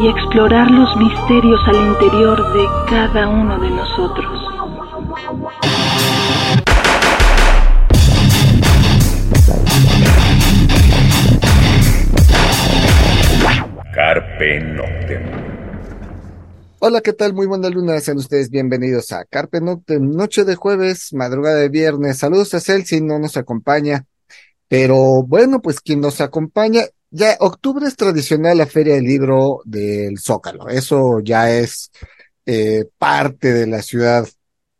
y explorar los misterios al interior de cada uno de nosotros. Carpe Noctem. Hola, ¿qué tal? Muy buena luna, sean ustedes bienvenidos a Carpe Noctem, noche de jueves, madrugada de viernes. Saludos a Celsi, no nos acompaña, pero bueno, pues quien nos acompaña, ya octubre es tradicional la Feria del Libro del Zócalo, eso ya es eh, parte de la Ciudad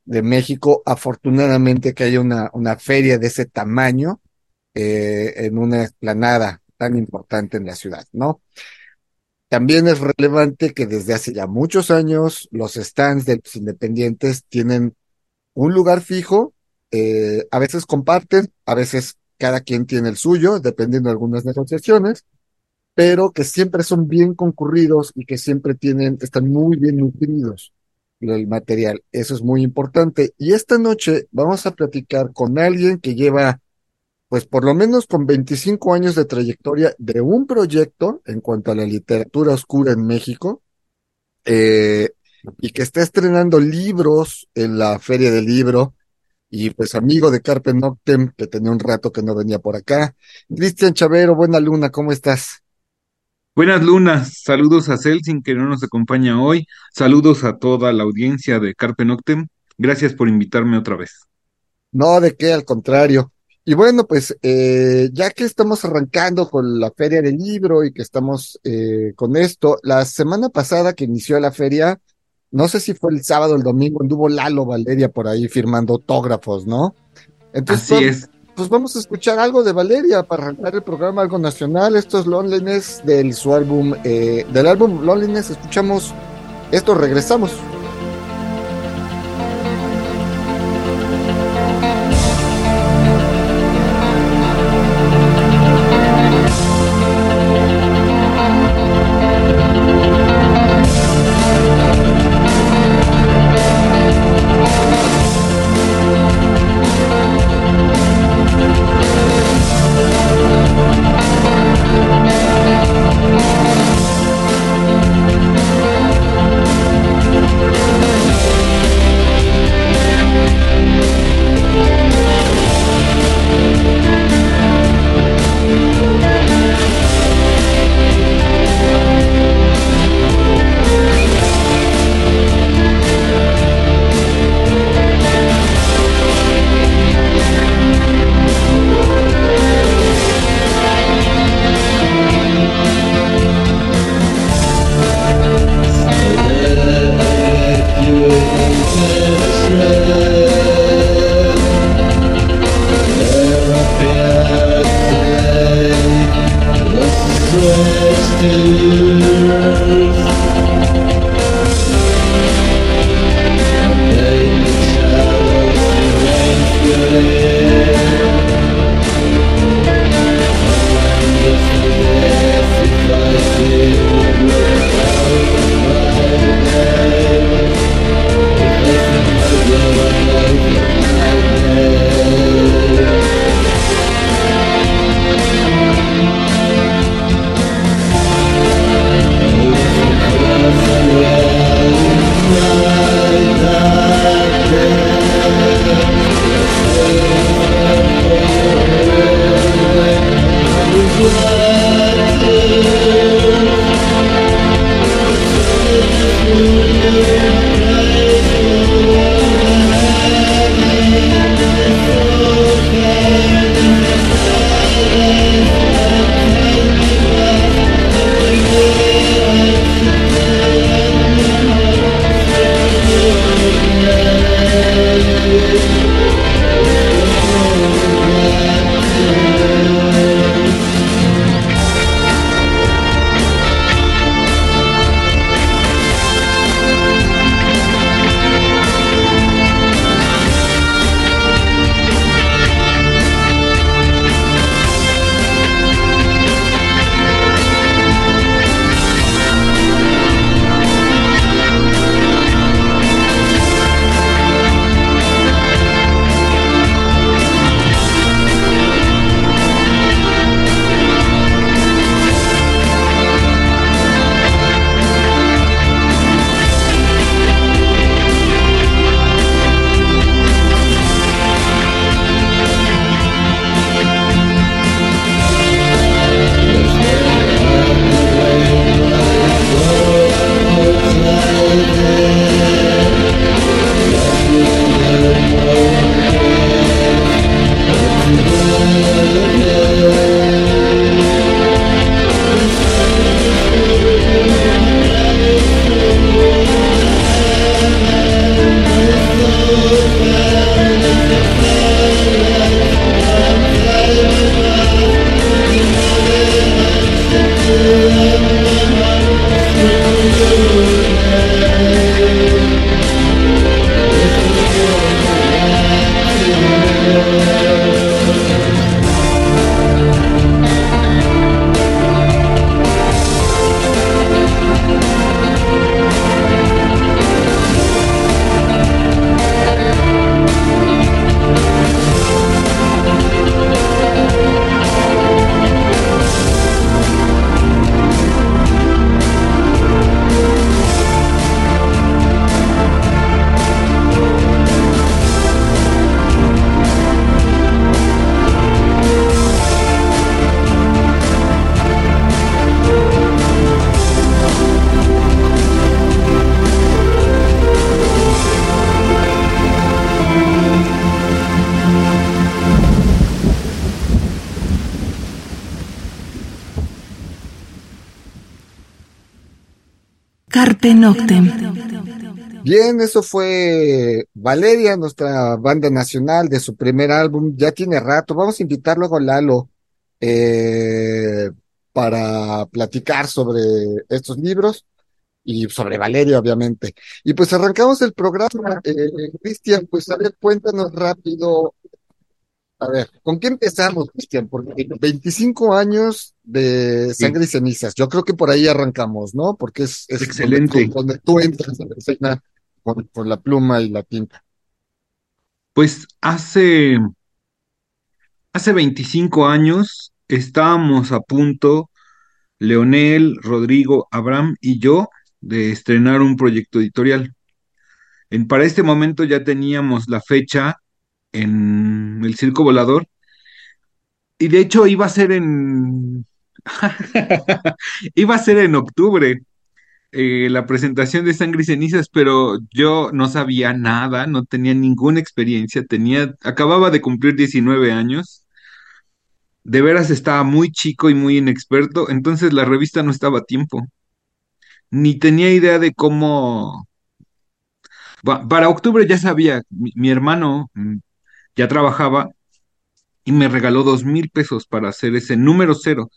de México. Afortunadamente que haya una, una feria de ese tamaño eh, en una explanada tan importante en la ciudad, ¿no? También es relevante que desde hace ya muchos años los stands de los independientes tienen un lugar fijo, eh, a veces comparten, a veces cada quien tiene el suyo, dependiendo de algunas negociaciones, pero que siempre son bien concurridos y que siempre tienen, están muy bien nutridos el material. Eso es muy importante. Y esta noche vamos a platicar con alguien que lleva pues por lo menos con 25 años de trayectoria de un proyecto en cuanto a la literatura oscura en México, eh, y que está estrenando libros en la Feria del Libro, y pues amigo de Carpe Noctem, que tenía un rato que no venía por acá. Cristian Chavero, buena luna, ¿cómo estás? Buenas lunas, saludos a Celsin que no nos acompaña hoy, saludos a toda la audiencia de Carpe Noctem, gracias por invitarme otra vez. No, de qué, al contrario. Y bueno, pues eh, ya que estamos arrancando con la feria del libro y que estamos eh, con esto, la semana pasada que inició la feria, no sé si fue el sábado o el domingo, anduvo Lalo Valeria por ahí firmando autógrafos, ¿no? Entonces, Así es. Pues vamos a escuchar algo de Valeria para arrancar el programa, algo nacional. Esto es Loneliness del su álbum, eh, del álbum Loneliness. Escuchamos esto, regresamos. Noctem. Bien, eso fue Valeria, nuestra banda nacional de su primer álbum. Ya tiene rato. Vamos a invitar luego a Lalo eh, para platicar sobre estos libros y sobre Valeria, obviamente. Y pues arrancamos el programa. Eh, Cristian, pues a ver, cuéntanos rápido. A ver, ¿con qué empezamos, Cristian? Porque 25 años de Sangre y Cenizas. Yo creo que por ahí arrancamos, ¿no? Porque es, es Excelente. Donde, tú, donde tú entras a la escena con, con la pluma y la tinta. Pues hace, hace 25 años estábamos a punto, Leonel, Rodrigo, Abraham y yo, de estrenar un proyecto editorial. En, para este momento ya teníamos la fecha en el Circo Volador. Y de hecho iba a ser en... iba a ser en octubre eh, la presentación de Sangre y Cenizas, pero yo no sabía nada, no tenía ninguna experiencia, tenía, acababa de cumplir 19 años, de veras estaba muy chico y muy inexperto, entonces la revista no estaba a tiempo, ni tenía idea de cómo... Para octubre ya sabía, mi, mi hermano mm, ya trabajaba y me regaló dos mil pesos para hacer ese número cero,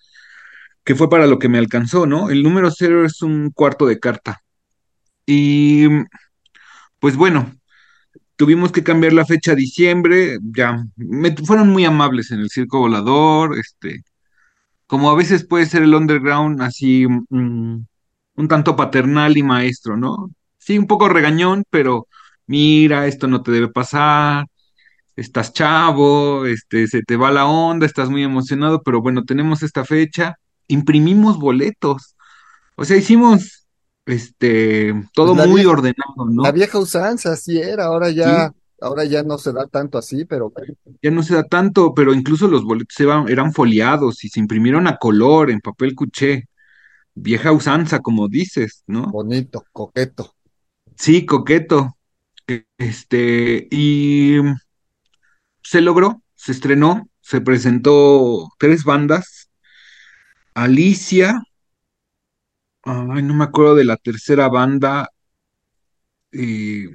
que fue para lo que me alcanzó, ¿no? El número cero es un cuarto de carta. Y pues bueno, tuvimos que cambiar la fecha a diciembre, ya me, fueron muy amables en el circo volador, este, como a veces puede ser el underground, así mm, un tanto paternal y maestro, ¿no? Sí, un poco regañón, pero mira, esto no te debe pasar, estás chavo, este, se te va la onda, estás muy emocionado, pero bueno, tenemos esta fecha, imprimimos boletos, o sea, hicimos este Pues todo la muy vieja, ordenado, la ¿no? vieja usanza, así era, ahora Sí, ya, ahora ya no se da tanto así, pero ya no se da tanto, pero incluso los boletos se van- eran foliados y se imprimieron a color en papel cuché, vieja usanza, como dices, ¿no? bonito, coqueto. Sí, coqueto. E- Este, y se logró, se estrenó, se presentó tres bandas, Alicia, ay, no me acuerdo de la tercera banda, eh,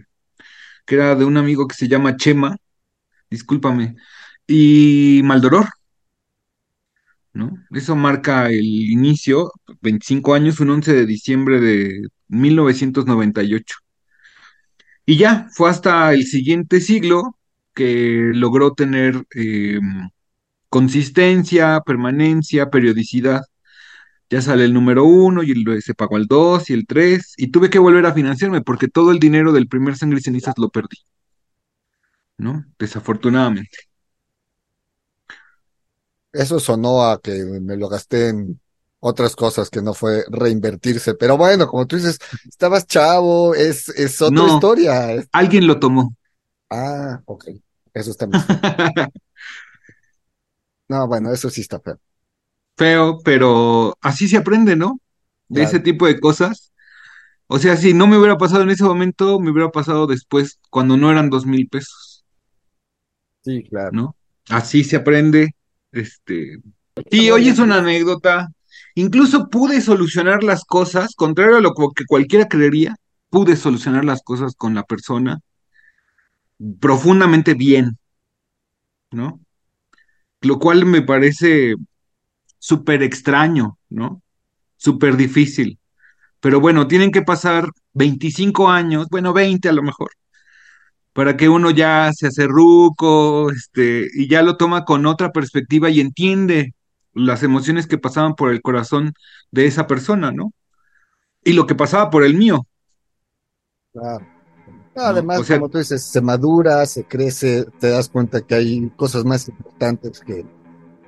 que era de un amigo que se llama Chema, discúlpame, y Maldoror. ¿no? Eso marca el inicio, 25 años, un 11 de diciembre de 1998. Y ya, fue hasta el siguiente siglo que logró tener eh, consistencia, permanencia, periodicidad. Ya sale el número uno y el- se pagó el dos y el tres, y tuve que volver a financiarme porque todo el dinero del primer Sangre y Cenizas lo perdí, ¿no? Desafortunadamente. Eso sonó a que me lo gasté en otras cosas que no fue reinvertirse. Pero bueno, como tú dices, estabas chavo, es, es otra No, historia. alguien lo tomó. Ah, ok. Eso está feo. No, bueno, eso sí está feo. feo, pero así se aprende, ¿no? De ese tipo de cosas. O sea, si no me hubiera pasado en ese momento, me hubiera pasado después, cuando no eran dos mil pesos, sí, claro. ¿no? Así se aprende. Este, sí, hoy es una anécdota. Incluso pude solucionar las cosas, contrario a lo que cualquiera creería, pude solucionar las cosas con la persona profundamente bien, ¿no? Lo cual me parece súper extraño, ¿no? Súper difícil. Pero bueno, tienen que pasar 25 años, bueno, 20 a lo mejor, para que uno ya se hace ruco, este, y ya lo toma con otra perspectiva y entiende las emociones que pasaban por el corazón de esa persona, ¿no? Y lo que pasaba por el mío, claro. Además, sea, como tú dices, se madura, se crece, te das cuenta que hay cosas más importantes que,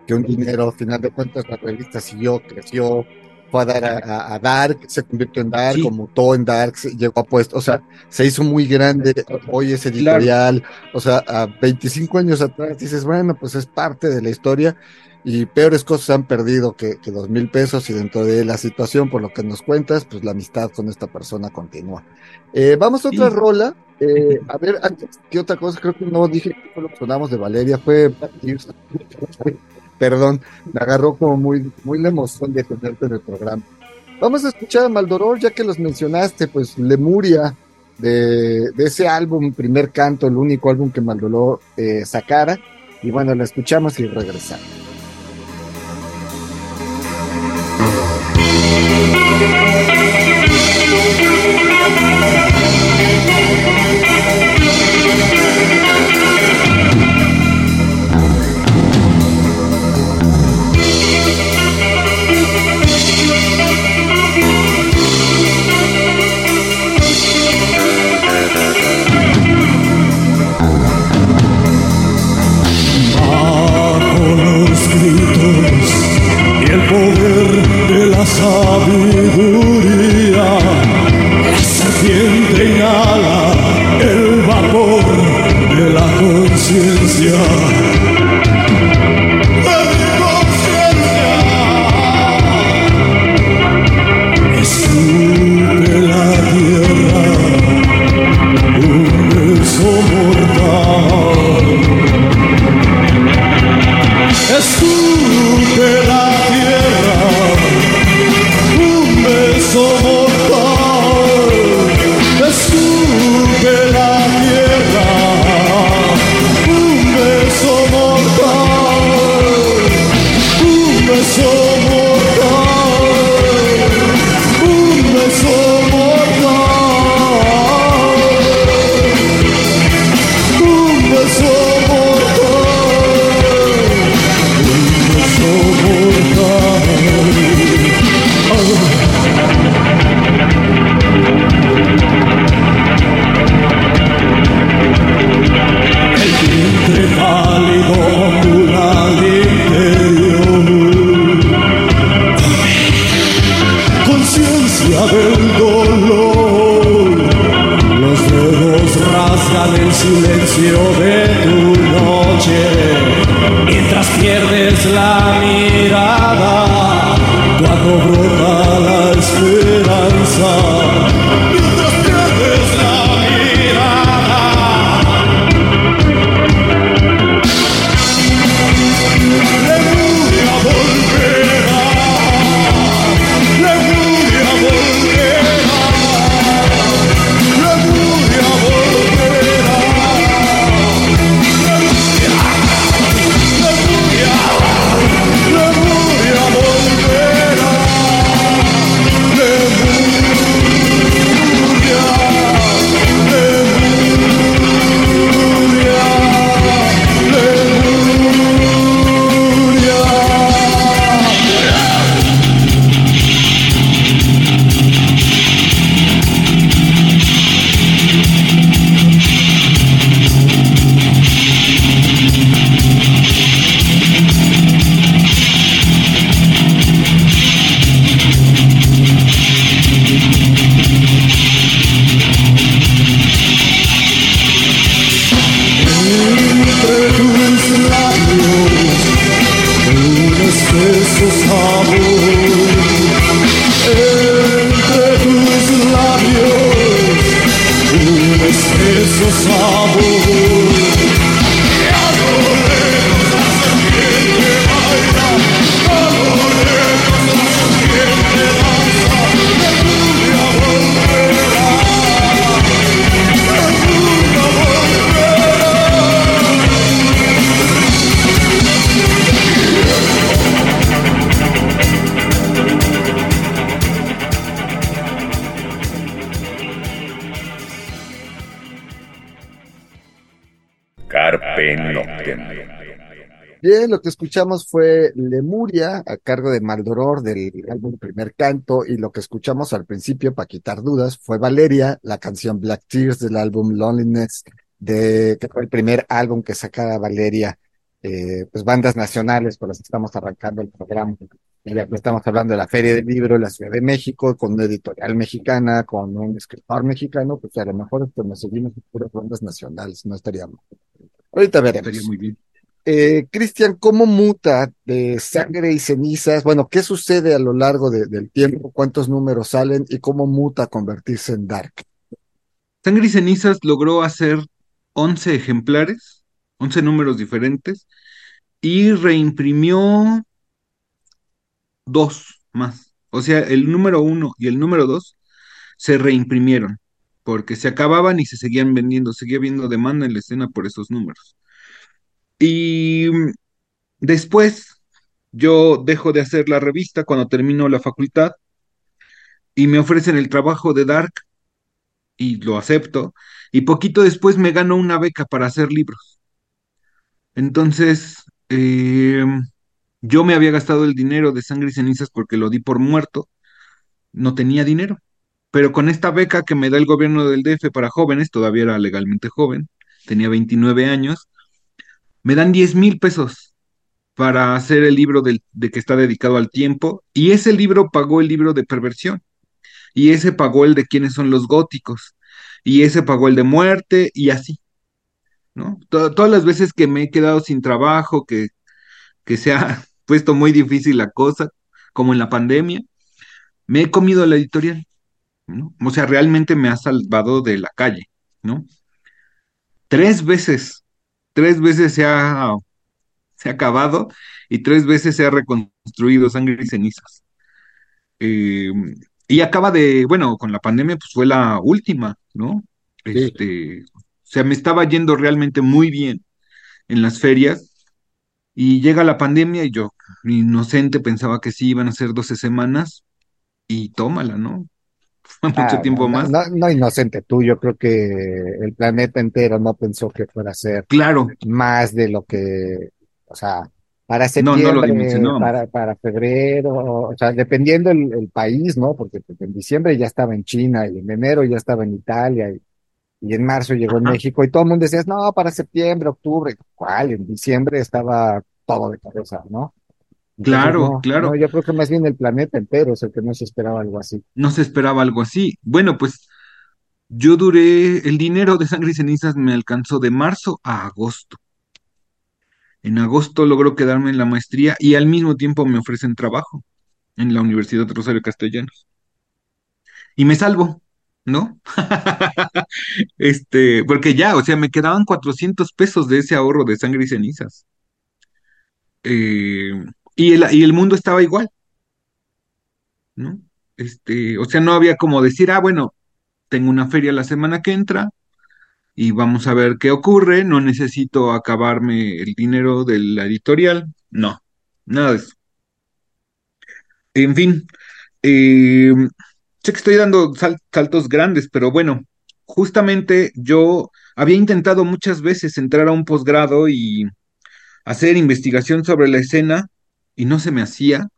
que un dinero. Al final de cuentas, la revista siguió, creció, fue a dar a, Dark, se convirtió en Dark, sí, mutó en Dark, llegó a puesto, o sea, se hizo muy grande, hoy es claro, editorial, o sea, a 25 años atrás dices, bueno, pues es parte de la historia y peores cosas han perdido que, que dos mil pesos y dentro de la situación, por lo que nos cuentas, pues la amistad con esta persona continúa. Eh, vamos a otra sí. rola. Eh, a ver, antes, ¿qué otra cosa? Creo que no dije que fue lo que sonamos de Valeria, fue. Perdón, me agarró como muy, muy la emoción de tenerte en el programa. Vamos a escuchar a Maldoror, ya que los mencionaste, pues Lemuria, de, de ese álbum, primer canto, el único álbum que Maldoror eh, sacara. Y bueno, la escuchamos y regresamos. thank you. Yeah. Lo que escuchamos fue Lemuria a cargo de Maldoror del álbum Primer Canto y lo que escuchamos al principio para quitar dudas fue Valeria, la canción Black Tears del álbum Loneliness de que fue el primer álbum que sacara Valeria, eh, pues bandas nacionales por las que estamos arrancando el programa. Estamos hablando de la Feria del Libro en la Ciudad de México, con una editorial mexicana, con un escritor mexicano, pues a lo mejor pues, nos seguimos puras bandas nacionales, no estaríamos. Ahorita veremos. Eh, Cristian, ¿cómo muta de sangre y cenizas? Bueno, ¿qué sucede a lo largo del tiempo? ¿Cuántos números salen? ¿Y cómo muta convertirse en Dark? Sangre y cenizas logró hacer 11 ejemplares, 11 números diferentes, y reimprimió dos más. O sea, el número uno y el número dos se reimprimieron porque se acababan y se seguían vendiendo, seguía habiendo demanda en la escena por esos números. Y mm, después yo dejo de hacer la revista cuando termino la facultad y me ofrecen el trabajo de Dark y lo acepto. Y poquito después me gano una beca para hacer libros. Entonces, eh, yo me había gastado el dinero de sangre y cenizas porque lo di por muerto. No tenía dinero. Pero con esta beca que me da el gobierno del DF para jóvenes, todavía era legalmente joven, tenía 29 años, me dan 10 mil pesos para hacer el libro del- de que está dedicado al tiempo. Y ese libro pagó el libro de perversión. Y ese pagó el de quiénes son los góticos. Y ese pagó el de muerte y así. ¿no? To- todas las veces que me he quedado sin trabajo, que, que se ha puesto muy difícil la cosa, como en la pandemia, me he comido la editorial, ¿no? O sea, realmente me ha salvado de la calle, ¿no? Tres veces, tres veces se ha, se ha acabado y tres veces se ha reconstruido sangre y cenizas. Eh, y acaba de, bueno, con la pandemia, pues fue la última, ¿no? Sí. Este, o sea, me estaba yendo realmente muy bien en las ferias Y llega la pandemia y yo, inocente, pensaba que sí iban a ser 12 semanas y tómala, ¿no? Mucho Ah, tiempo más. no, no inocente tú, yo creo que el planeta entero no pensó que fuera a ser Claro, más de lo que, o sea, para no, no lo septiembre, para, para febrero, o sea, dependiendo el, el país, ¿no? Porque pues, en diciembre ya estaba en China y en enero ya estaba en Italia y, y en marzo llegó en. México y todo el mundo decía, no, para septiembre, octubre, ¿cuál? En diciembre estaba todo de cabeza, ¿no? Claro, no, claro, yo creo que más bien el planeta entero es el que no se esperaba algo así. no se esperaba algo así. Bueno, pues yo duré, el dinero de sangre y cenizas me alcanzó de marzo a agosto. En agosto logro quedarme en la maestría y al mismo tiempo me ofrecen trabajo en la Universidad Rosario Castellanos. Y me salvo, ¿no? Este, porque ya, o sea, me quedaban 400 pesos de ese ahorro de sangre y cenizas. Eh, y el, y el mundo estaba igual, ¿no? Este, o sea, no había como decir, ah, bueno, tengo una feria la semana que entra y vamos a ver qué ocurre, no necesito acabarme el dinero de la editorial, no, nada de eso. En fin, eh, sé que estoy dando sal- saltos grandes, pero bueno, justamente yo había intentado muchas veces entrar a un posgrado y hacer investigación sobre la escena y no se me hacía.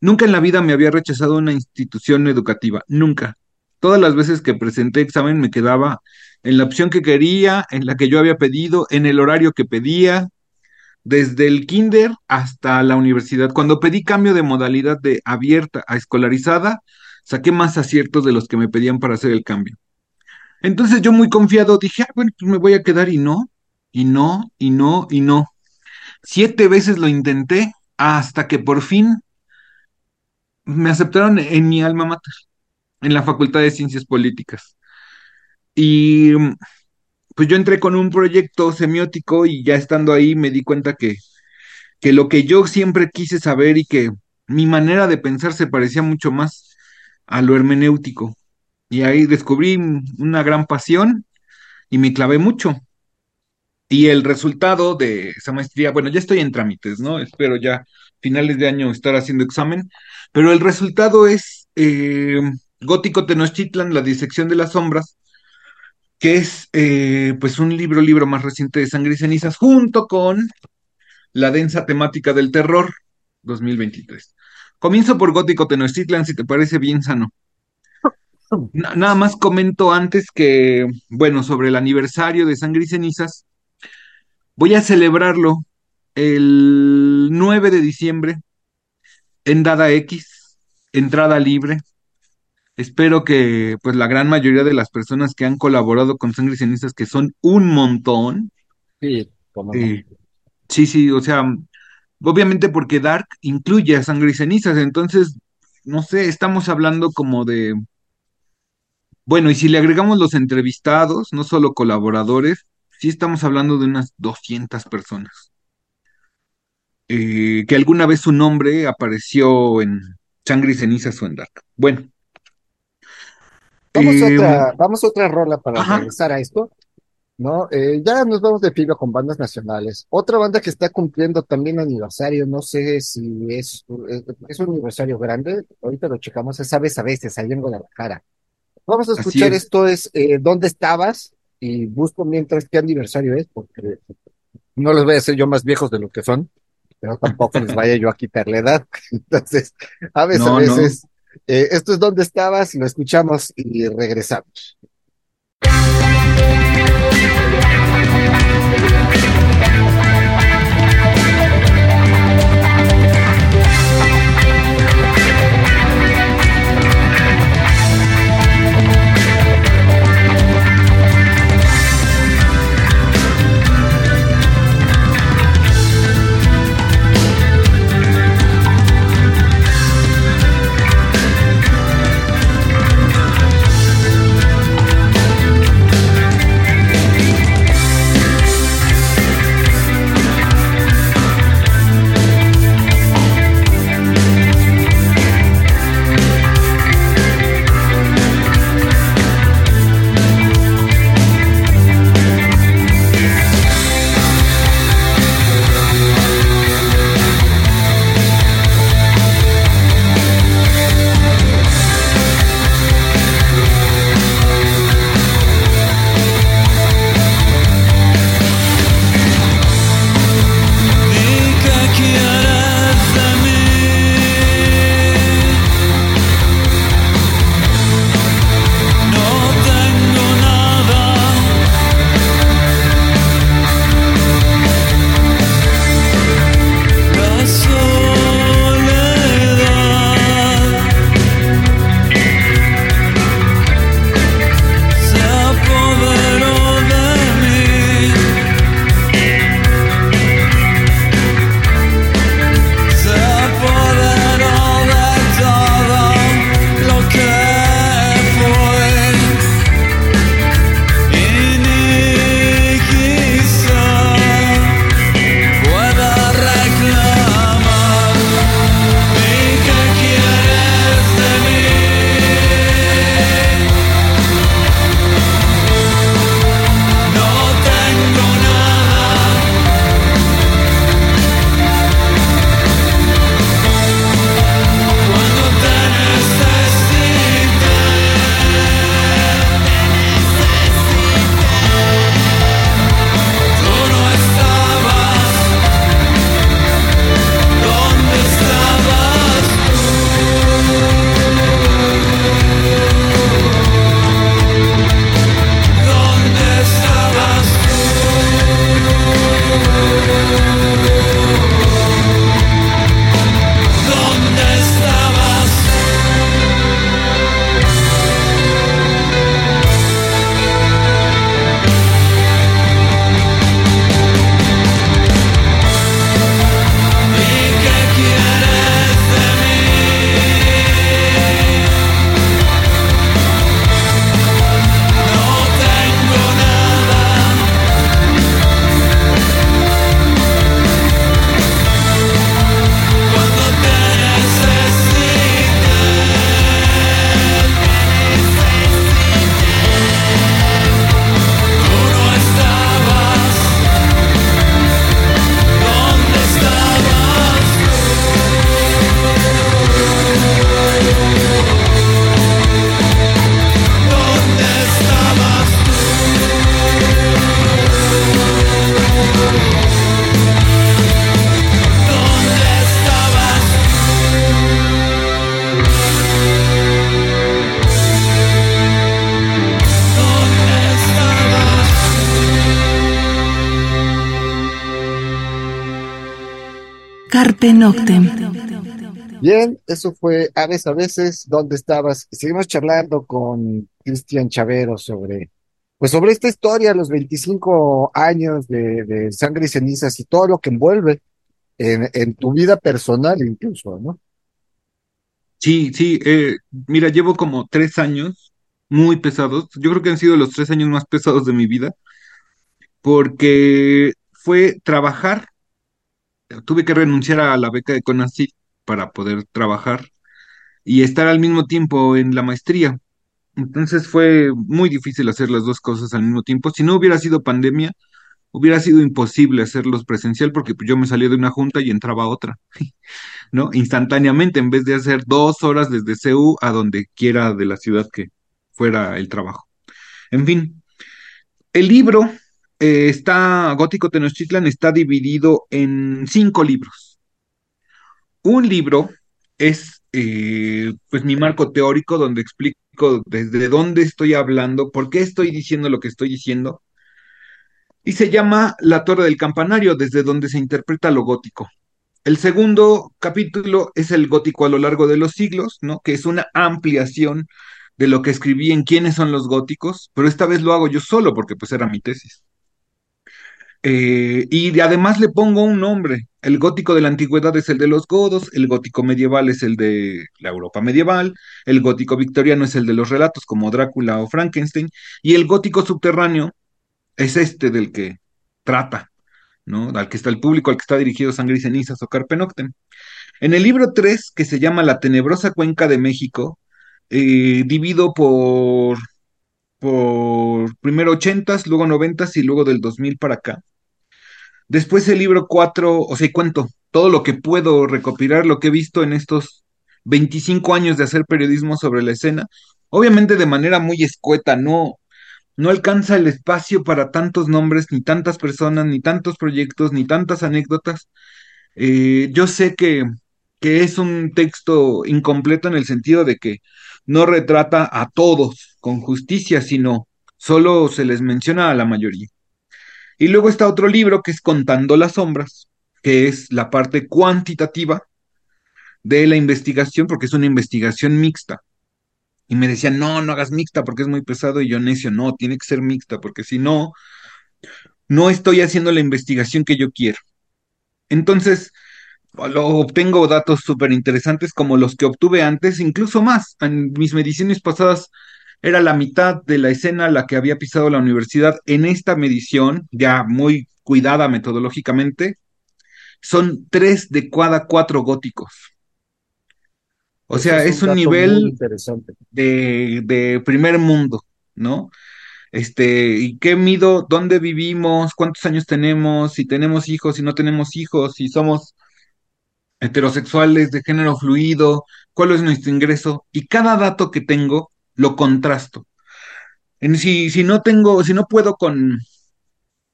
Nunca en la vida me había rechazado una institución educativa, nunca. Todas las veces que presenté examen me quedaba en la opción que quería, en la que yo había pedido, en el horario que pedía, desde el kinder hasta la universidad. Cuando pedí cambio de modalidad de abierta a escolarizada, saqué más aciertos de los que me pedían para hacer el cambio. Entonces yo muy confiado dije, ah, bueno, pues me voy a quedar y no, y no, y no, y no. Siete veces lo intenté hasta que por fin me aceptaron en mi alma mater, en la Facultad de Ciencias Políticas. Y pues yo entré con un proyecto semiótico y ya estando ahí me di cuenta que, que lo que yo siempre quise saber y que mi manera de pensar se parecía mucho más a lo hermenéutico. Y ahí descubrí una gran pasión y me clavé mucho. Y el resultado de esa maestría, bueno, ya estoy en trámites, ¿no? Espero ya finales de año estar haciendo examen, pero el resultado es eh, Gótico Tenochtitlan, la disección de las sombras, que es eh, pues un libro, libro más reciente de Sangre y Cenizas, junto con la densa temática del terror 2023. Comienzo por Gótico Tenochtitlan, si te parece bien sano. Na- nada más comento antes que, bueno, sobre el aniversario de Sangre y Cenizas, voy a celebrarlo el 9 de diciembre en Dada X, entrada libre. Espero que pues la gran mayoría de las personas que han colaborado con Sangre y Cenizas, que son un montón, Sí, eh, sí, sí, o sea, obviamente porque Dark incluye a Sangre y Cenizas, entonces, no sé, estamos hablando como de, bueno, y si le agregamos los entrevistados, no solo colaboradores, sí estamos hablando de unas 200 personas. eh, que alguna vez su nombre apareció en Sangre y ceniza Suen Dark. Bueno. Vamos, a eh, otra, vamos a otra rola para ajá. regresar a esto, ¿no? Eh, ya nos vamos de filo con bandas nacionales. Otra banda que está cumpliendo también aniversario, no sé si es, es, un aniversario grande, ahorita lo checamos, es Aves a veces, ahí en Guadalajara. Vamos a escuchar es. esto, es eh, ¿Dónde estabas? Y busco mientras qué aniversario es, porque no les voy a hacer yo más viejos de lo que son, pero tampoco les vaya yo a quitar la edad. Entonces, a veces, a No, veces, eh, esto es ¿Dónde estabas? Lo escuchamos y regresamos. Carpe Noctem. Bien, eso fue Aves a veces, ¿dónde estabas? Seguimos charlando con Cristian Chavero sobre, pues sobre esta historia, los 25 años de, de Sangre y Cenizas y todo lo que envuelve en, en tu vida personal incluso, ¿no? Sí, sí. eh, mira, llevo como tres años muy pesados. Yo creo que han sido los tres años más pesados de mi vida porque fue trabajar. Tuve que renunciar a la beca de CONACYT para poder trabajar y estar al mismo tiempo en la maestría. Entonces fue muy difícil hacer las dos cosas al mismo tiempo. Si no hubiera sido pandemia, hubiera sido imposible hacerlos presencial porque pues, yo me salía de una junta y entraba otra, ¿no? Instantáneamente, en vez de hacer dos horas desde CU a donde quiera de la ciudad que fuera el trabajo. En fin, el libro eh, está, Gótico Tenochtitlan está dividido en cinco libros. Un libro es eh, pues mi marco teórico donde explico desde dónde estoy hablando, por qué estoy diciendo lo que estoy diciendo, y se llama La Torre del Campanario, desde donde se interpreta lo gótico. El segundo capítulo es el gótico a lo largo de los siglos, ¿no? Que es una ampliación de lo que escribí en quiénes son los góticos, pero esta vez lo hago yo solo porque pues era mi tesis. Eh, y además le pongo un nombre. El gótico de la antigüedad es el de los godos, el gótico medieval es el de la Europa medieval, el gótico victoriano es el de los relatos como Drácula o Frankenstein, y el gótico subterráneo es este del que trata, ¿no? Al que está el público, al que está dirigido Sangre y Cenizas o Carpe Noctem. En el libro 3, que se llama La Tenebrosa Cuenca de México, eh, divido por, por primero 80s, luego 90s y luego del 2000 para acá. Después el libro 4, o sea, cuento todo lo que puedo recopilar, lo que he visto en estos 25 años de hacer periodismo sobre la escena, obviamente de manera muy escueta, no, no alcanza el espacio para tantos nombres, ni tantas personas, ni tantos proyectos, ni tantas anécdotas. Eh, yo sé que, que es un texto incompleto en el sentido de que no retrata a todos con justicia, sino solo se les menciona a la mayoría. Y luego está otro libro que es Contando las Sombras, que es la parte cuantitativa de la investigación, porque es una investigación mixta. Y me decían, no, no hagas mixta porque es muy pesado. Y yo necio, no, tiene que ser mixta, porque si no, no estoy haciendo la investigación que yo quiero. Entonces, lo, obtengo datos súper interesantes como los que obtuve antes, incluso más. En mis mediciones pasadas era la mitad de la escena la que había pisado la universidad. En esta medición, ya muy cuidada metodológicamente, son tres de cada cuatro góticos. O sea, es es un un nivel de, de primer mundo, ¿no? Este, ¿y qué mido? ¿Dónde vivimos? ¿Cuántos años tenemos? Si tenemos hijos, si no tenemos hijos, si somos heterosexuales, de género fluido, cuál es nuestro ingreso, y cada dato que tengo lo contrasto. En, si, si no tengo, si no puedo con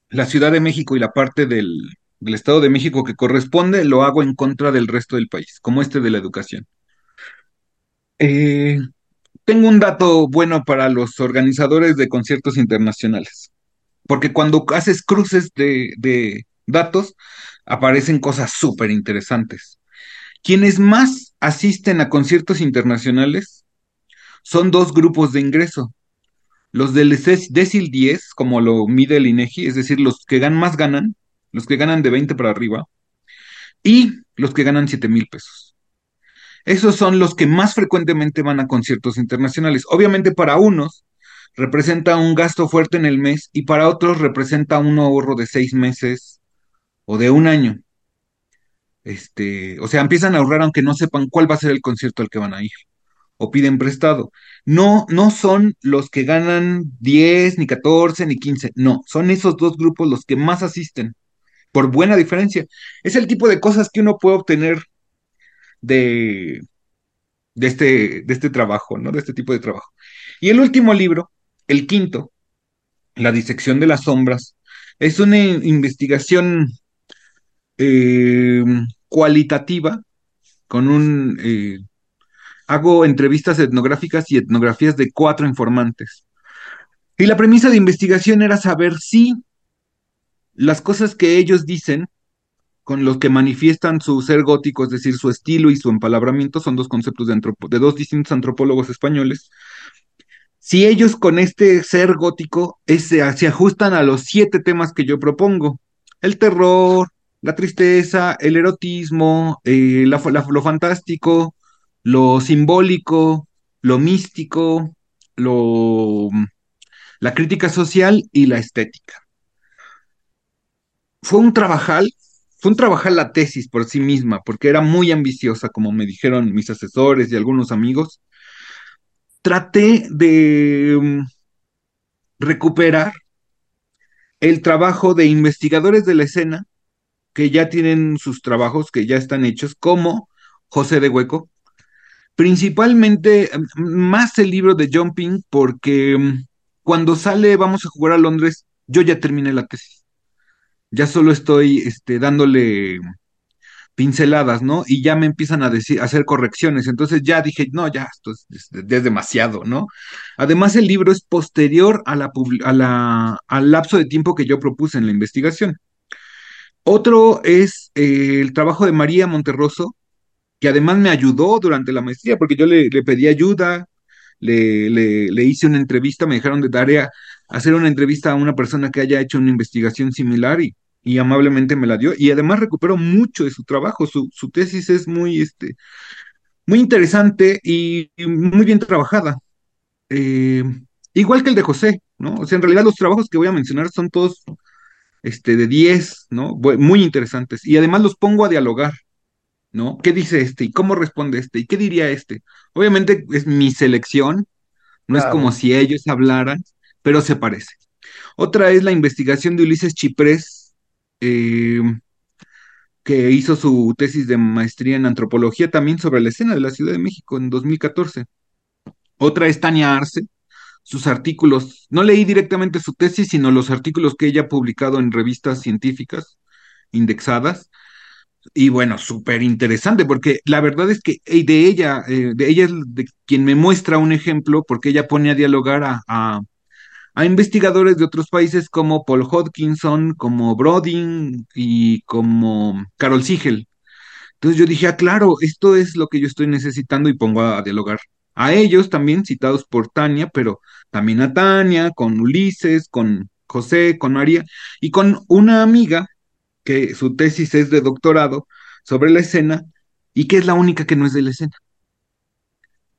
la Ciudad de México y la parte del, del Estado de México que corresponde, lo hago en contra del resto del país, como este de la educación. Eh, tengo un dato bueno para los organizadores de conciertos internacionales, porque cuando haces cruces de, de datos, aparecen cosas súper interesantes. Quienes más asisten a conciertos internacionales son dos grupos de ingreso. Los del decil 10, como lo mide el INEGI, es decir, los que ganan más ganan, los que ganan de 20 para arriba, y los que ganan 7 mil pesos. Esos son los que más frecuentemente van a conciertos internacionales. Obviamente para unos representa un gasto fuerte en el mes y para otros representa un ahorro de seis meses o de un año. Este, o sea, empiezan a ahorrar aunque no sepan cuál va a ser el concierto al que van a ir. O piden prestado. No, no son los que ganan 10, ni 14, ni 15. No, son esos dos grupos los que más asisten, por buena diferencia. Es el tipo de cosas que uno puede obtener de, de este, de este trabajo, ¿no? De este tipo de trabajo. Y el último libro, el quinto, La disección de las sombras, es una investigación eh, cualitativa con un... eh, hago entrevistas etnográficas y etnografías de cuatro informantes. Y la premisa de investigación era saber si las cosas que ellos dicen, con los que manifiestan su ser gótico, es decir, su estilo y su empalabramiento, son dos conceptos de, de dos distintos antropólogos españoles, si ellos con este ser gótico se, ajustan a los siete temas que yo propongo. El terror, la tristeza, el erotismo, eh, lo fantástico, lo simbólico, lo místico, lo, la crítica social y la estética. Fue un trabajal, fue un trabajar la tesis por sí misma, porque era muy ambiciosa, como me dijeron mis asesores y algunos amigos. Traté de um, recuperar el trabajo de investigadores de la escena que ya tienen sus trabajos, que ya están hechos, como José de Hueco, principalmente mm, más el libro de Jumping, porque mm, cuando sale Vamos a jugar a Londres, yo ya terminé la tesis. Ya solo estoy este, dándole pinceladas, ¿no? Y ya me empiezan a decir, a hacer correcciones. Entonces ya dije, no, ya, esto es, es- demasiado, ¿no? Además, el libro es posterior a la, a la- al lapso de tiempo que yo propuse en la investigación. Otro es eh, el trabajo de María Monterroso, que además me ayudó durante la maestría, porque yo le, pedí ayuda, le, le, hice una entrevista, me dejaron de tarea hacer una entrevista a una persona que haya hecho una investigación similar y, y amablemente me la dio. Y además recuperó mucho de su trabajo, su, su tesis es muy, este, muy interesante y, muy bien trabajada. Eh, igual que el de José, ¿no? O sea, en realidad los trabajos que voy a mencionar son todos este, de 10, ¿no? Muy interesantes. Y además los pongo a dialogar. ¿No? ¿Qué dice este? ¿Y cómo responde este? ¿Y qué diría este? Obviamente es mi selección, no es como si ellos hablaran, pero se parece. Otra es la investigación de Ulises Chiprés, eh, que hizo su tesis de maestría en antropología también sobre la escena de la Ciudad de México en 2014. Otra es Tania Arce, sus artículos, no leí directamente su tesis, sino los artículos que ella ha publicado en revistas científicas indexadas Y bueno, súper interesante, porque la verdad es que de ella, eh, de ella es de quien me muestra un ejemplo, porque ella pone a dialogar a, a, investigadores de otros países como Paul Hodgkinson, como Brodin y como Carol Siegel. Entonces yo dije, ah, claro, esto es lo que yo estoy necesitando y pongo a dialogar a ellos también, citados por Tania, pero también a Tania, con Ulises, con José, con María y con una amiga que su tesis es de doctorado sobre la escena y que es la única que no es de la escena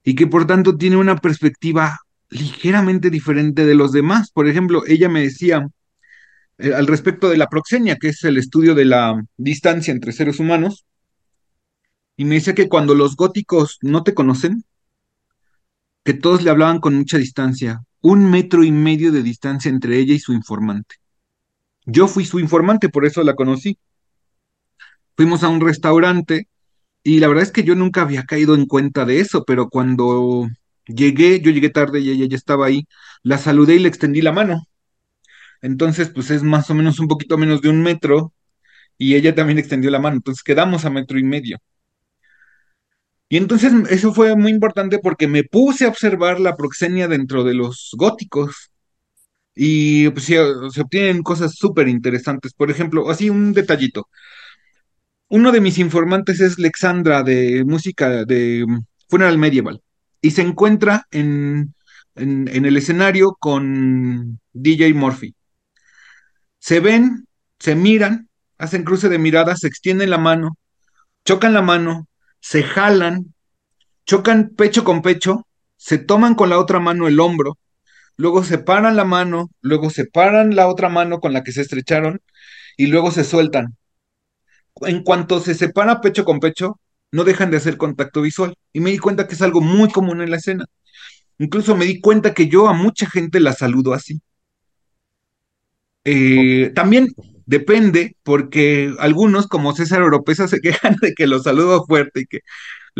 y que por tanto tiene una perspectiva ligeramente diferente de los demás. Por ejemplo, ella me decía eh, al respecto de la proxenia, que es el estudio de la distancia entre seres humanos, y me decía que cuando los góticos no te conocen, que todos le hablaban con mucha distancia, un metro y medio de distancia entre ella y su informante. Yo fui su informante, por eso la conocí. Fuimos a un restaurante Y la verdad es que yo nunca había caído en cuenta de eso, pero cuando llegué, yo llegué tarde y ella ya estaba ahí, la saludé y le extendí la mano. Entonces, pues es más o menos un poquito menos de un metro y ella también extendió la mano. Entonces quedamos a metro y medio. Y entonces eso fue muy importante porque me puse a observar la proxenia dentro de los góticos y pues se, obtienen cosas súper interesantes. Por ejemplo, así un detallito. Uno de mis informantes es Lexandra de música de Funeral Medieval y se encuentra en, en, en el escenario con DJ Murphy. Se ven, se miran, hacen cruce de miradas, se extienden la mano, chocan la mano, se jalan, chocan pecho con pecho, se toman con la otra mano el hombro, luego separan la mano, luego separan la otra mano con la que se estrecharon y luego se sueltan. en cuanto se separa pecho con pecho, no dejan de hacer contacto visual. Y me di cuenta que es algo muy común en la escena. Incluso me di cuenta que yo a mucha gente la saludo así. Eh, también depende, porque algunos, como César Oropesa, se quejan de que los saludo fuerte y que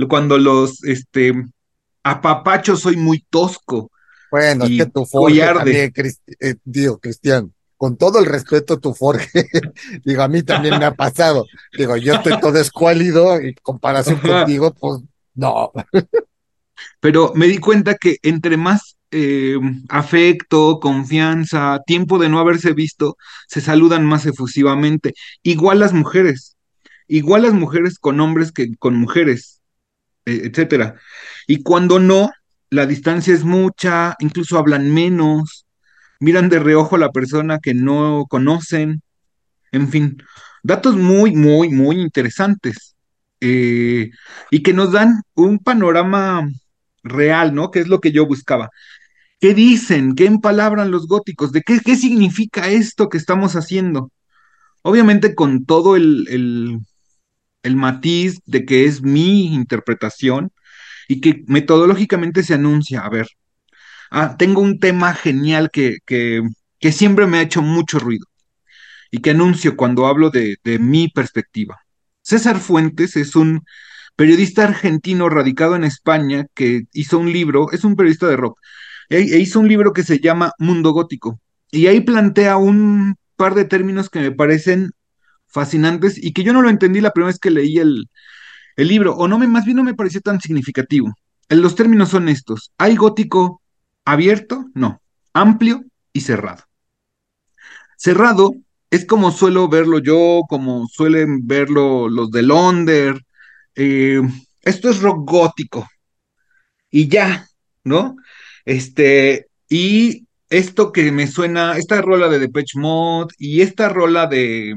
cuando los este, apapacho soy muy tosco Bueno, es que tu Forge también, eh, digo, Cristian, con todo el respeto, tu Forge, digo, a mí también me ha pasado. Digo, yo estoy todo escuálido y comparación Ajá. contigo, pues no. Pero me di cuenta que entre más eh, afecto, confianza, tiempo de no haberse visto, se saludan más efusivamente. Igual las mujeres, igual las mujeres con hombres que con mujeres, eh, etcétera. Y cuando no, la distancia es mucha, incluso hablan menos, miran de reojo a la persona que no conocen, en fin, datos muy, muy, muy interesantes eh, y que nos dan un panorama real, ¿no? Que es lo que yo buscaba. ¿Qué dicen? ¿Qué empalabran los góticos? ¿De qué, qué significa esto que estamos haciendo? obviamente con todo el, el, el matiz de que es mi interpretación y que metodológicamente se anuncia, a ver, ah, tengo un tema genial que, que, que siempre me ha hecho mucho ruido y que anuncio cuando hablo de, de mi perspectiva. César Fuentes es un periodista argentino radicado en España que hizo un libro, es un periodista de rock, e e hizo un libro que se llama Mundo Gótico. Y ahí plantea un par de términos que me parecen fascinantes y que yo no lo entendí la primera vez que leí el, el libro, o no me, más bien no me pareció tan significativo. Los términos son estos. ¿Hay gótico abierto? No. Amplio y cerrado. Cerrado es como suelo verlo yo, como suelen verlo los de Londres. eh, esto es rock gótico. Y ya, ¿no? Este, y esto que me suena, esta rola de Depeche Mode y esta rola de,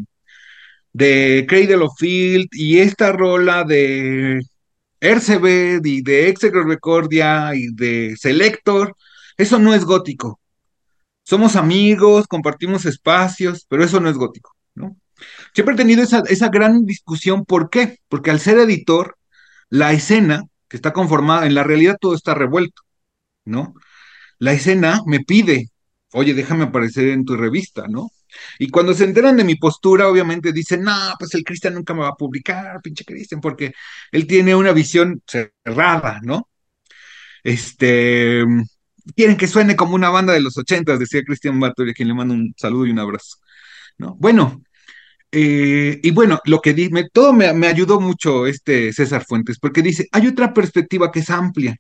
de Cradle of Field y esta rola de Ercebet y de Exegol Recordia y de Selector, eso no es gótico. Somos amigos, compartimos espacios, pero eso no es gótico, ¿no? Siempre he tenido esa, esa gran discusión, ¿por qué? Porque al ser editor, la escena que está conformada, en la realidad todo está revuelto, ¿no? La escena me pide, oye, déjame aparecer en tu revista, ¿no? Y cuando se enteran de mi postura, obviamente dicen, no, pues el Cristian nunca me va a publicar, pinche Cristian, porque él tiene una visión cerrada, ¿no? Este, quieren que suene como una banda de los ochentas, decía Cristian Bartoli, a quien le mando un saludo y un abrazo, ¿no? Bueno, eh, y bueno, lo que di, me, todo me, me ayudó mucho este César Fuentes, porque dice, hay otra perspectiva que es amplia,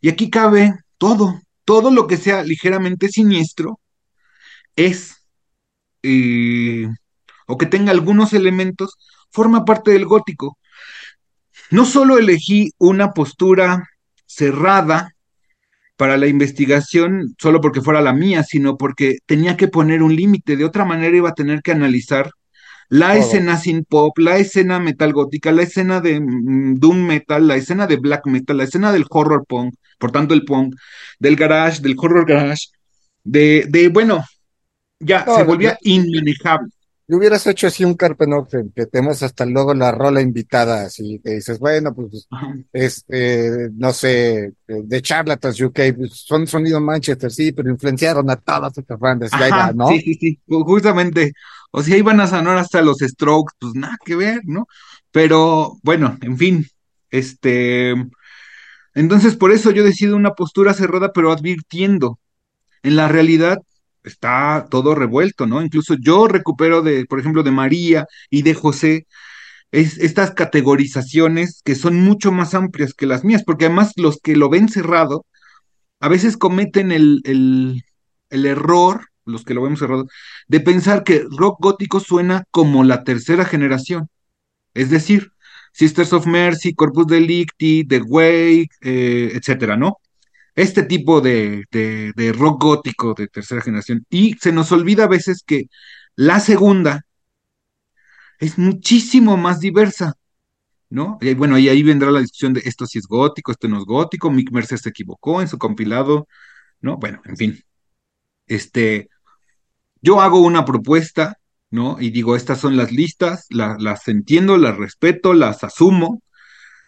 y aquí cabe todo, todo lo que sea ligeramente siniestro es, eh, o que tenga algunos elementos, forma parte del gótico. No solo elegí una postura cerrada para la investigación solo porque fuera la mía, sino porque tenía que poner un límite. De otra manera iba a tener que analizar la escena sin pop, la escena metal gótica, la escena de mm, doom metal, la escena de black metal, la escena del horror punk, por tanto el punk, del garage, del horror garage, de, de bueno, ya No, se volvía le- inmanejable. le hubieras hecho así un Carpe Noctem, que tenemos hasta luego la rola invitada, así que dices, bueno, pues, Ajá. este, no sé, eh, de Charlatans UK, pues, son sonido Manchester, sí, pero influenciaron a todas estas bandas, y ahí va, Ajá, ¿no? sí, sí, sí, ju- justamente, o sea, iban a sonar hasta los Strokes, pues nada que ver, ¿no? Pero bueno, en fin, este, entonces por eso yo decido una postura cerrada, pero advirtiendo, en la realidad está todo revuelto, ¿no? Incluso yo recupero de, por ejemplo, de María y de José, es, estas categorizaciones que son mucho más amplias que las mías, porque además los que lo ven cerrado, a veces cometen el, el, error, los que lo vemos cerrado, de pensar que rock gótico suena como la tercera generación. Es decir, Sisters of Mercy, Corpus Delicti, The Wake, eh, etcétera, ¿no? Este tipo de, de, rock gótico de tercera generación. Y se nos olvida a veces que la segunda es muchísimo más diversa, ¿no? Y bueno, y ahí vendrá la discusión de esto sí es gótico, esto no es gótico, Mick Mercer se equivocó en su compilado, ¿no? Bueno, en fin, este, yo hago una propuesta, ¿no? Y digo, estas son las listas, la- las entiendo, las respeto, las asumo,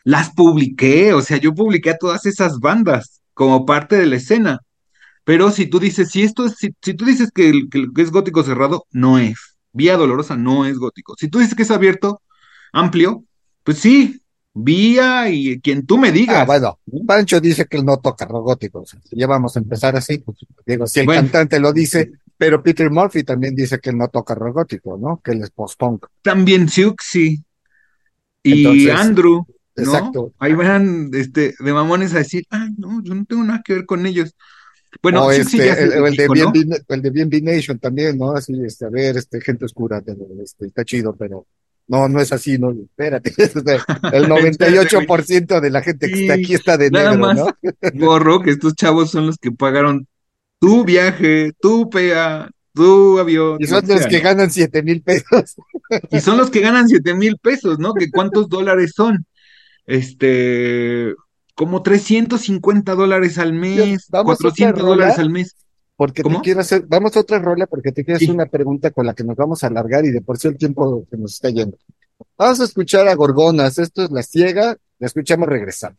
las publiqué, o sea, yo publiqué a todas esas bandas como parte de la escena. Pero si tú dices, si esto es, si, si tú dices que, que es gótico cerrado, no es. Vía Dolorosa no es gótico. Si tú dices que es abierto, amplio, pues sí, vía y quien tú me Ah, digas. bueno, ¿no? Pancho dice que él no toca rock gótico, o sea, ya vamos a empezar así, pues, digo, si el Bueno, cantante lo dice, pero Peter Murphy también dice que él no toca rock gótico, ¿no? Que él es post-punk. también Siuxi y Entonces, Andrew, ¿no? exacto. Ahí van este, de mamones a decir, ay, no, yo no tengo nada que ver con ellos. Bueno, Siuxi este, ya se el, el de. B&B, el de B&B Nation también, ¿no? Así, este, a ver, este, gente oscura, este, está chido, pero no, no es así, no, espérate, este, el Espérate, güey. 98% de la gente que está Sí, aquí está de nada negro, más, ¿no? gorro, que estos chavos son los que pagaron tu viaje, tu PEA, tu avión, Y son los que ganan siete mil pesos. Y son los que ganan siete mil pesos, ¿no? Que cuántos dólares son. Este, como 350 dólares al mes, Vamos a otra 400 dólares al mes. porque te ¿Cómo? quiero hacer, vamos a otra rola porque te quiero hacer Sí. una pregunta con la que nos vamos a alargar y de por sí el tiempo que nos está yendo. Vamos a escuchar a Gorgonas, esto es La Ciega, la escuchamos regresando.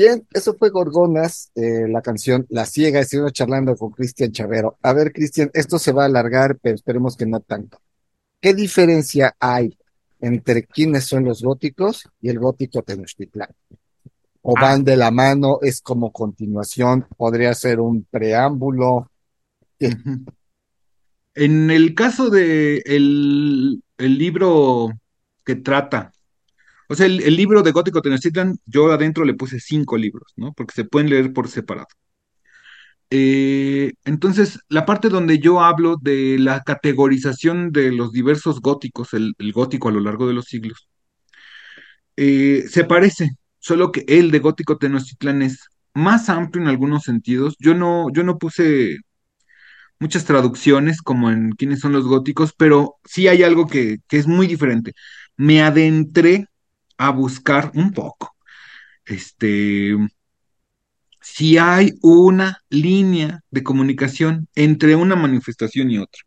Bien, eso fue Gorgonas, eh, la canción La Ciega, estuvimos charlando con Cristian Chavero. A ver, Cristian, esto se va a alargar, pero esperemos que no tanto. ¿Qué diferencia hay entre quiénes son los góticos y el gótico Tenochtitlán? ¿O Ah. van de la mano? ¿Es como continuación? ¿Podría ser un preámbulo? En el caso de el, el libro que trata, o sea, el, libro de Gótico Tenochtitlan, yo adentro le puse cinco libros, ¿no? Porque se pueden leer por separado. Eh, entonces, la parte donde yo hablo de la categorización de los diversos góticos, el, gótico a lo largo de los siglos, eh, se parece, solo que el de Gótico Tenochtitlan es más amplio en algunos sentidos. Yo no, yo no puse muchas traducciones como en quiénes son los góticos, pero sí hay algo que, que es muy diferente. Me adentré a buscar un poco, este, si hay una línea de comunicación entre una manifestación y otra,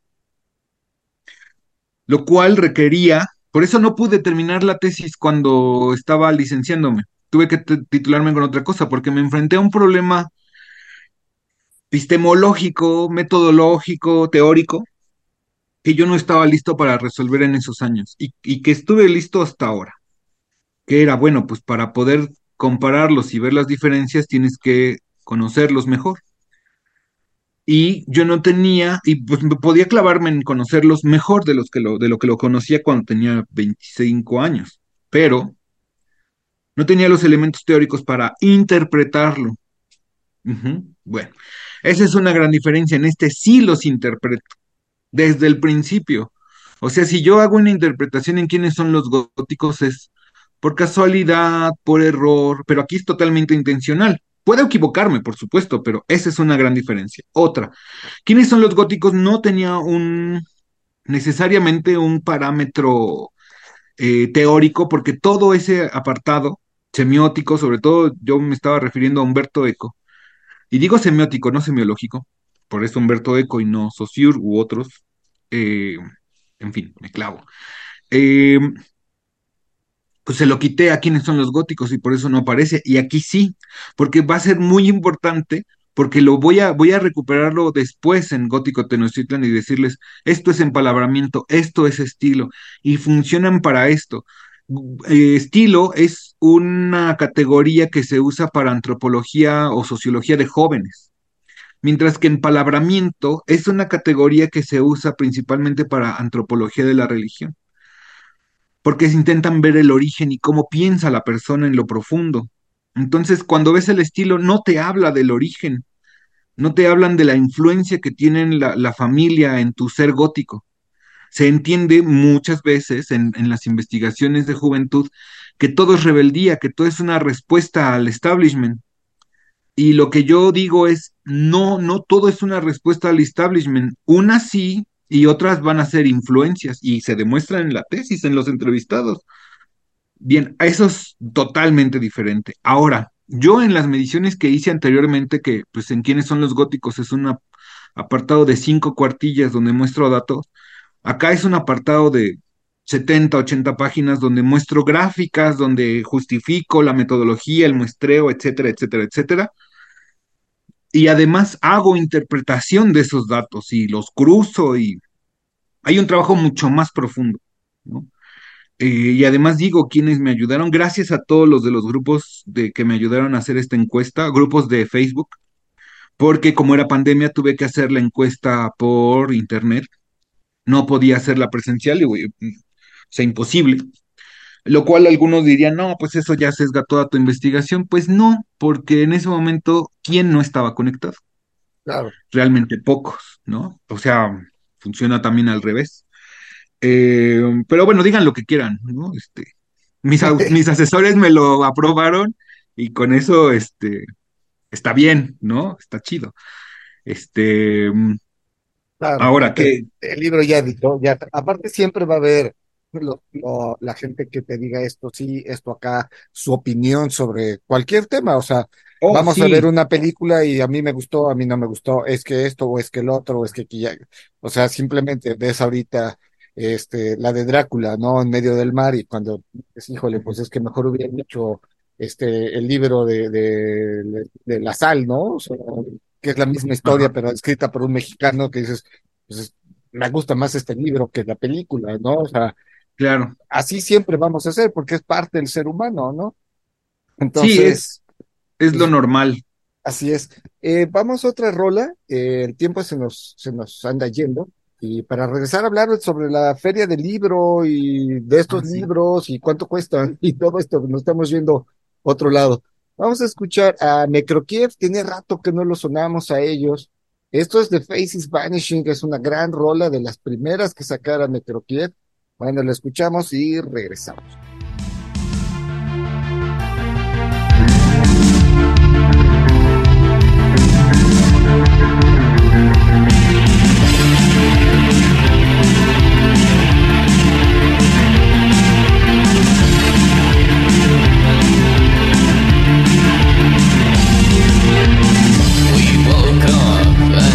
lo cual requería, por eso no pude terminar la tesis cuando estaba licenciándome. Tuve que titularme con otra cosa porque me enfrenté a un problema epistemológico, metodológico, teórico, que yo no estaba listo para resolver en esos años y, y que estuve listo hasta ahora, que era, bueno, pues para poder compararlos y ver las diferencias tienes que conocerlos mejor. y yo no tenía, y pues podía clavarme en conocerlos mejor de, los que lo, de lo que lo conocía cuando tenía 25 años, pero no tenía los elementos teóricos para interpretarlo. Bueno, esa es una gran diferencia. En este sí los interpreto desde el principio. O sea, si yo hago una interpretación en quiénes son los góticos es por casualidad, por error, pero aquí es totalmente intencional. Puedo equivocarme, por supuesto, pero esa es una gran diferencia. Otra, ¿quiénes son los góticos? No tenía un necesariamente un parámetro eh, teórico, porque todo ese apartado semiótico, sobre todo yo me estaba refiriendo a Humberto Eco, y digo semiótico, no semiológico, por eso Humberto Eco y no Saussure u otros, eh, en fin, me clavo. Eh, pues se lo quité a quiénes son los góticos y por eso no aparece. Y aquí sí, porque va a ser muy importante, porque lo voy a, voy a recuperarlo después en Gótico Tenochtitlan y decirles, esto es empalabramiento, esto es estilo, y funcionan para esto. Eh, estilo es una categoría que se usa para antropología o sociología de jóvenes, mientras que empalabramiento es una categoría que se usa principalmente para antropología de la religión porque intentan ver el origen y cómo piensa la persona en lo profundo. Entonces, cuando ves el estilo, no te habla del origen, no te hablan de la influencia que tiene la, familia en tu ser gótico. Se entiende muchas veces en las investigaciones de juventud que todo es rebeldía, que todo es una respuesta al establishment. Y lo que yo digo es, no, no todo es una respuesta al establishment. Una sí y otras van a ser influencias y se demuestra en la tesis, en los entrevistados. Bien, eso es totalmente diferente. Ahora, yo en las mediciones que hice anteriormente, que pues en quiénes son los góticos es un ap- apartado de cinco cuartillas donde muestro datos, acá es un apartado de 70, 80 páginas donde muestro gráficas, donde justifico la metodología, el muestreo, etcétera, etcétera, etcétera. Y además hago interpretación de esos datos y los cruzo y hay un trabajo mucho más profundo, ¿no? Eh, y además digo quienes me ayudaron, gracias a todos los de los grupos de que me ayudaron a hacer esta encuesta, grupos de Facebook, porque como era pandemia tuve que hacer la encuesta por internet, no podía hacerla presencial, y, güey, o sea, imposible. Lo cual algunos dirían, no, pues eso ya sesga toda tu investigación. Pues no, porque en ese momento, ¿quién no estaba conectado? Claro. Realmente pocos, ¿no? O sea, funciona también al revés. Eh, pero bueno, digan lo que quieran, ¿no? Este, mis, mis asesores me lo aprobaron y con eso, este, está bien, ¿no? Está chido. Este, Claro, ahora que, el libro ya editó, ya, aparte siempre va a haber lo- lo- la gente que te diga esto sí, esto acá, su opinión sobre cualquier tema, o sea, oh, vamos a ver sí, una película y a mí me gustó, a mí no me gustó, es que esto o es que el otro o es que aquí ya, o sea, simplemente ves ahorita este la de Drácula, ¿no? En medio del mar y cuando es, híjole, pues es que mejor hubieran hecho este el libro de, de, de la sal, ¿no? O sea, que es la misma historia, pero escrita por un mexicano que dices, pues es- me gusta más este libro que la película, ¿no? O sea, claro. así siempre vamos a hacer porque es parte del ser humano, ¿no? Sí, Entonces, es, es lo normal. así es. Eh, vamos a otra rola, eh, el tiempo se nos, se nos anda yendo. Y para regresar a hablar sobre la feria del libro y de Ah, estos sí. libros y cuánto cuestan y todo esto, nos estamos yendo a otro lado. Vamos a escuchar a Necrokiev, tiene rato que no lo sonamos a ellos. Esto es The Face is Vanishing, es una gran rola de las primeras que sacara Necrokiev. Bueno, la escuchamos y regresamos.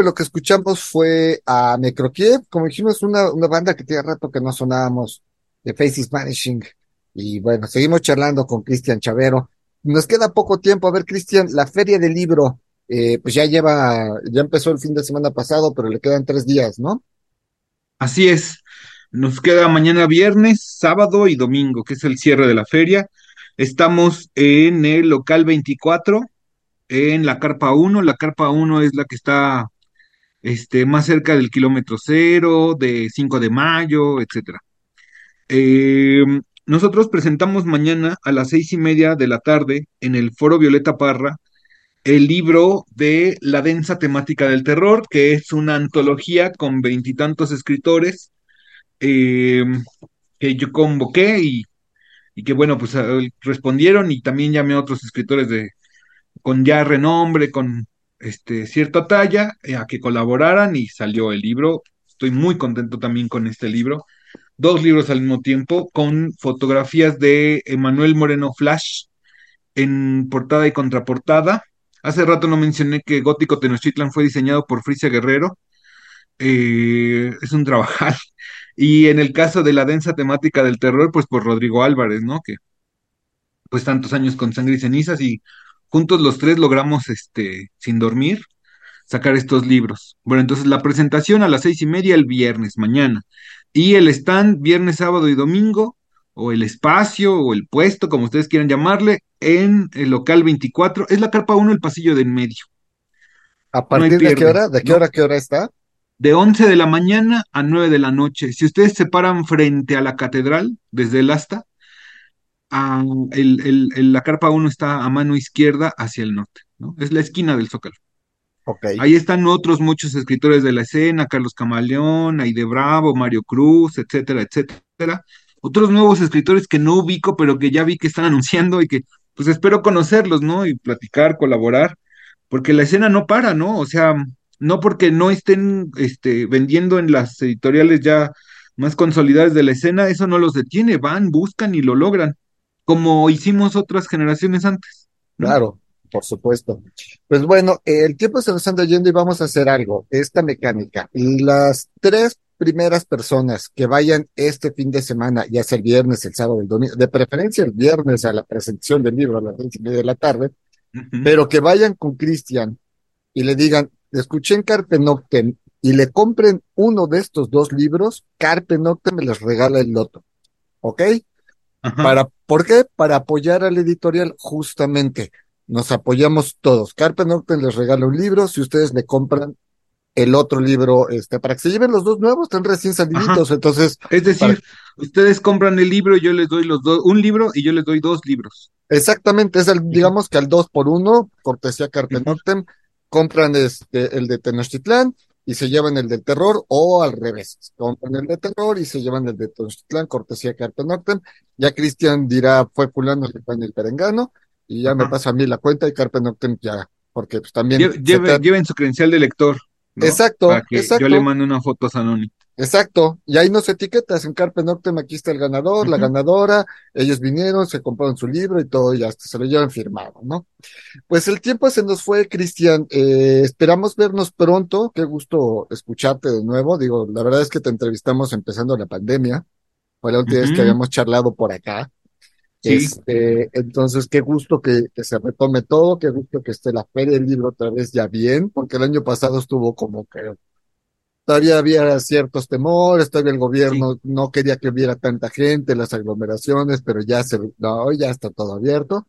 pues lo que escuchamos fue a Necrokiev, como dijimos, una, una banda que tiene rato que no sonábamos, de Faces Vanishing. Y bueno, seguimos charlando con Cristian Chavero. Nos queda poco tiempo. A ver, Cristian, la feria del libro, eh, pues ya lleva, ya empezó el fin de semana pasado, pero le quedan tres días, ¿no? Así es. Nos queda mañana viernes, sábado y domingo, que es el cierre de la feria. Estamos en el local 24, en la carpa 1. La carpa 1 es la que está este, más cerca del kilómetro cero, de 5 de mayo, etcétera. Eh, nosotros presentamos mañana a las seis y media de la tarde en el Foro Violeta Parra el libro de La densa temática del terror, que es una antología con veintitantos escritores eh, que yo convoqué y, y que bueno, pues eh, respondieron y también llamé a otros escritores de con ya renombre, con este cierta talla, eh, a que colaboraran y salió el libro. Estoy muy contento también con este libro. Dos libros al mismo tiempo, con fotografías de Emanuel Moreno Flash en portada y contraportada. Hace rato no mencioné que Gótico Tenochtitlan fue diseñado por Frisia Guerrero. Eh, es un trabajal. Y en el caso de la densa temática del terror, pues por Rodrigo Álvarez, ¿no? Que pues tantos años con sangre y cenizas y juntos los tres logramos, este, sin dormir, sacar estos libros. Bueno, entonces la presentación a las seis y media el viernes, mañana. Y el stand viernes, sábado y domingo, o el espacio, o el puesto, como ustedes quieran llamarle, en el local 24. Es la carpa 1, el pasillo de en medio. ¿A partir de qué hora? ¿De qué hora a qué hora está? De 11 de la mañana a 9 de la noche. Si ustedes se paran frente a la catedral, desde el asta, a- el- el- el- la carpa 1 está a mano izquierda hacia el norte, ¿no? Es la esquina del Zócalo. Ahí están otros muchos escritores de la escena, Carlos Camaleón, Aide Bravo, Mario Cruz, etcétera, etcétera. Otros nuevos escritores que no ubico, pero que ya vi que están anunciando y que pues espero conocerlos, ¿no? Y platicar, colaborar, porque la escena no para, ¿no? O sea, no porque no estén este, vendiendo en las editoriales ya más consolidadas de la escena, eso no los detiene, van, buscan y lo logran, como hicimos otras generaciones antes, ¿no? Claro, por supuesto. Pues bueno, el tiempo se nos anda yendo y vamos a hacer algo. Esta mecánica. Las tres primeras personas que vayan este fin de semana, ya sea el viernes, el sábado, el domingo, de preferencia el viernes a la presentación del libro a las seis y media de la tarde, pero que vayan con Cristian y le digan, escuché en Carpe Noctem y le compren uno de estos dos libros, Carpe Noctem me les regala el loto. ¿Ok? Ajá. Para, ¿por qué? Para apoyar al editorial, justamente. Nos apoyamos todos. Carpe Noctem les regala un libro, si ustedes le compran el otro libro, este, para que se lleven los dos nuevos, están recién saliditos, entonces, Es decir, Para- ustedes compran el libro y yo les doy los dos, un libro y yo les doy dos libros. exactamente, es el, digamos que al dos por uno, cortesía Carpe compran este, el de Tenochtitlán y se llevan el del terror, o al revés, compran el de terror y se llevan el de Tenochtitlán, cortesía Carpe Noctem. Ya Cristian dirá, fue fulano que fue en el perengano, y ya me pasa a mí la cuenta y Carpe Noctem ya, porque pues también Lle- se lleve- lleven su credencial de lector, ¿no? Exacto, Para que exacto. yo le mande una foto a Sanoni. Exacto, y ahí nos etiquetas en Carpe Noctem, aquí está el ganador, la ganadora, ellos vinieron, se compraron su libro y todo, y hasta se lo llevan firmado, ¿no? Pues el tiempo se nos fue, Cristian, eh, esperamos vernos pronto, qué gusto escucharte de nuevo, digo, la verdad es que te entrevistamos empezando la pandemia, fue la última vez que habíamos charlado por acá, Sí. este, entonces qué gusto que, que se retome todo, qué gusto que esté la Feria del Libro otra vez ya bien, porque el año pasado estuvo como que Todavía había ciertos temores, todavía el gobierno no quería que hubiera tanta gente, las aglomeraciones, pero ya se, no, ya está todo abierto.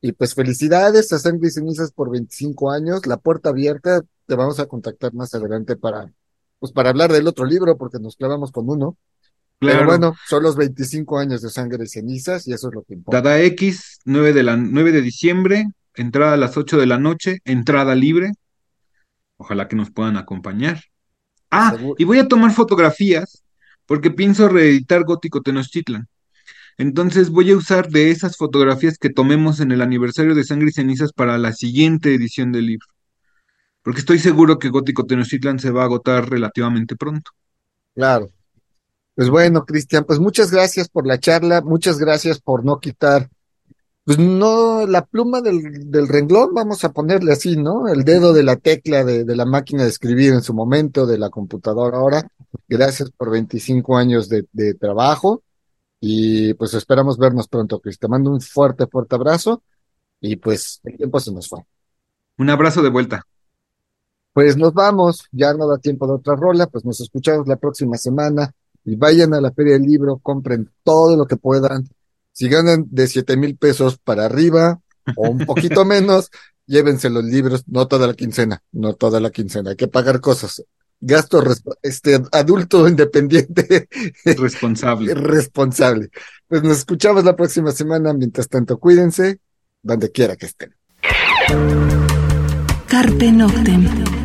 Y pues felicidades a Sangre y Cenizas por 25 años, la puerta abierta, te vamos a contactar más adelante para, pues para hablar del otro libro, porque nos clavamos con uno. Pero Claro. bueno, son los 25 años de Sangre y Cenizas y eso es lo que importa. Dada X, 9 de la, 9 de diciembre, entrada a las 8 de la noche, entrada libre. Ojalá que nos puedan acompañar. Ah, Seguro. y voy a tomar fotografías porque pienso reeditar Gótico Tenochtitlan. Entonces voy a usar de esas fotografías que tomemos en el aniversario de Sangre y Cenizas para la siguiente edición del libro. Porque estoy seguro que Gótico Tenochtitlan se va a agotar relativamente pronto. Claro. Pues bueno, Cristian, pues muchas gracias por la charla, muchas gracias por no quitar pues no, la pluma del, del renglón, vamos a ponerle así, ¿no? El dedo de la tecla de, de la máquina de escribir en su momento, de la computadora ahora. Gracias por 25 años de, de trabajo y pues esperamos vernos pronto, Chris. Te mando un fuerte, fuerte abrazo y pues el tiempo se nos fue. Un abrazo de vuelta. Pues nos vamos, ya no da tiempo de otra rola, pues nos escuchamos la próxima semana y vayan a la Feria del Libro, compren todo lo que puedan. Si ganan de siete mil pesos para arriba o un poquito menos, llévense los libros, no toda la quincena, no toda la quincena, hay que pagar cosas. Gasto este adulto independiente Responsable. responsable. Pues nos escuchamos la próxima semana, mientras tanto cuídense, donde quiera que estén. Carpe Noctem.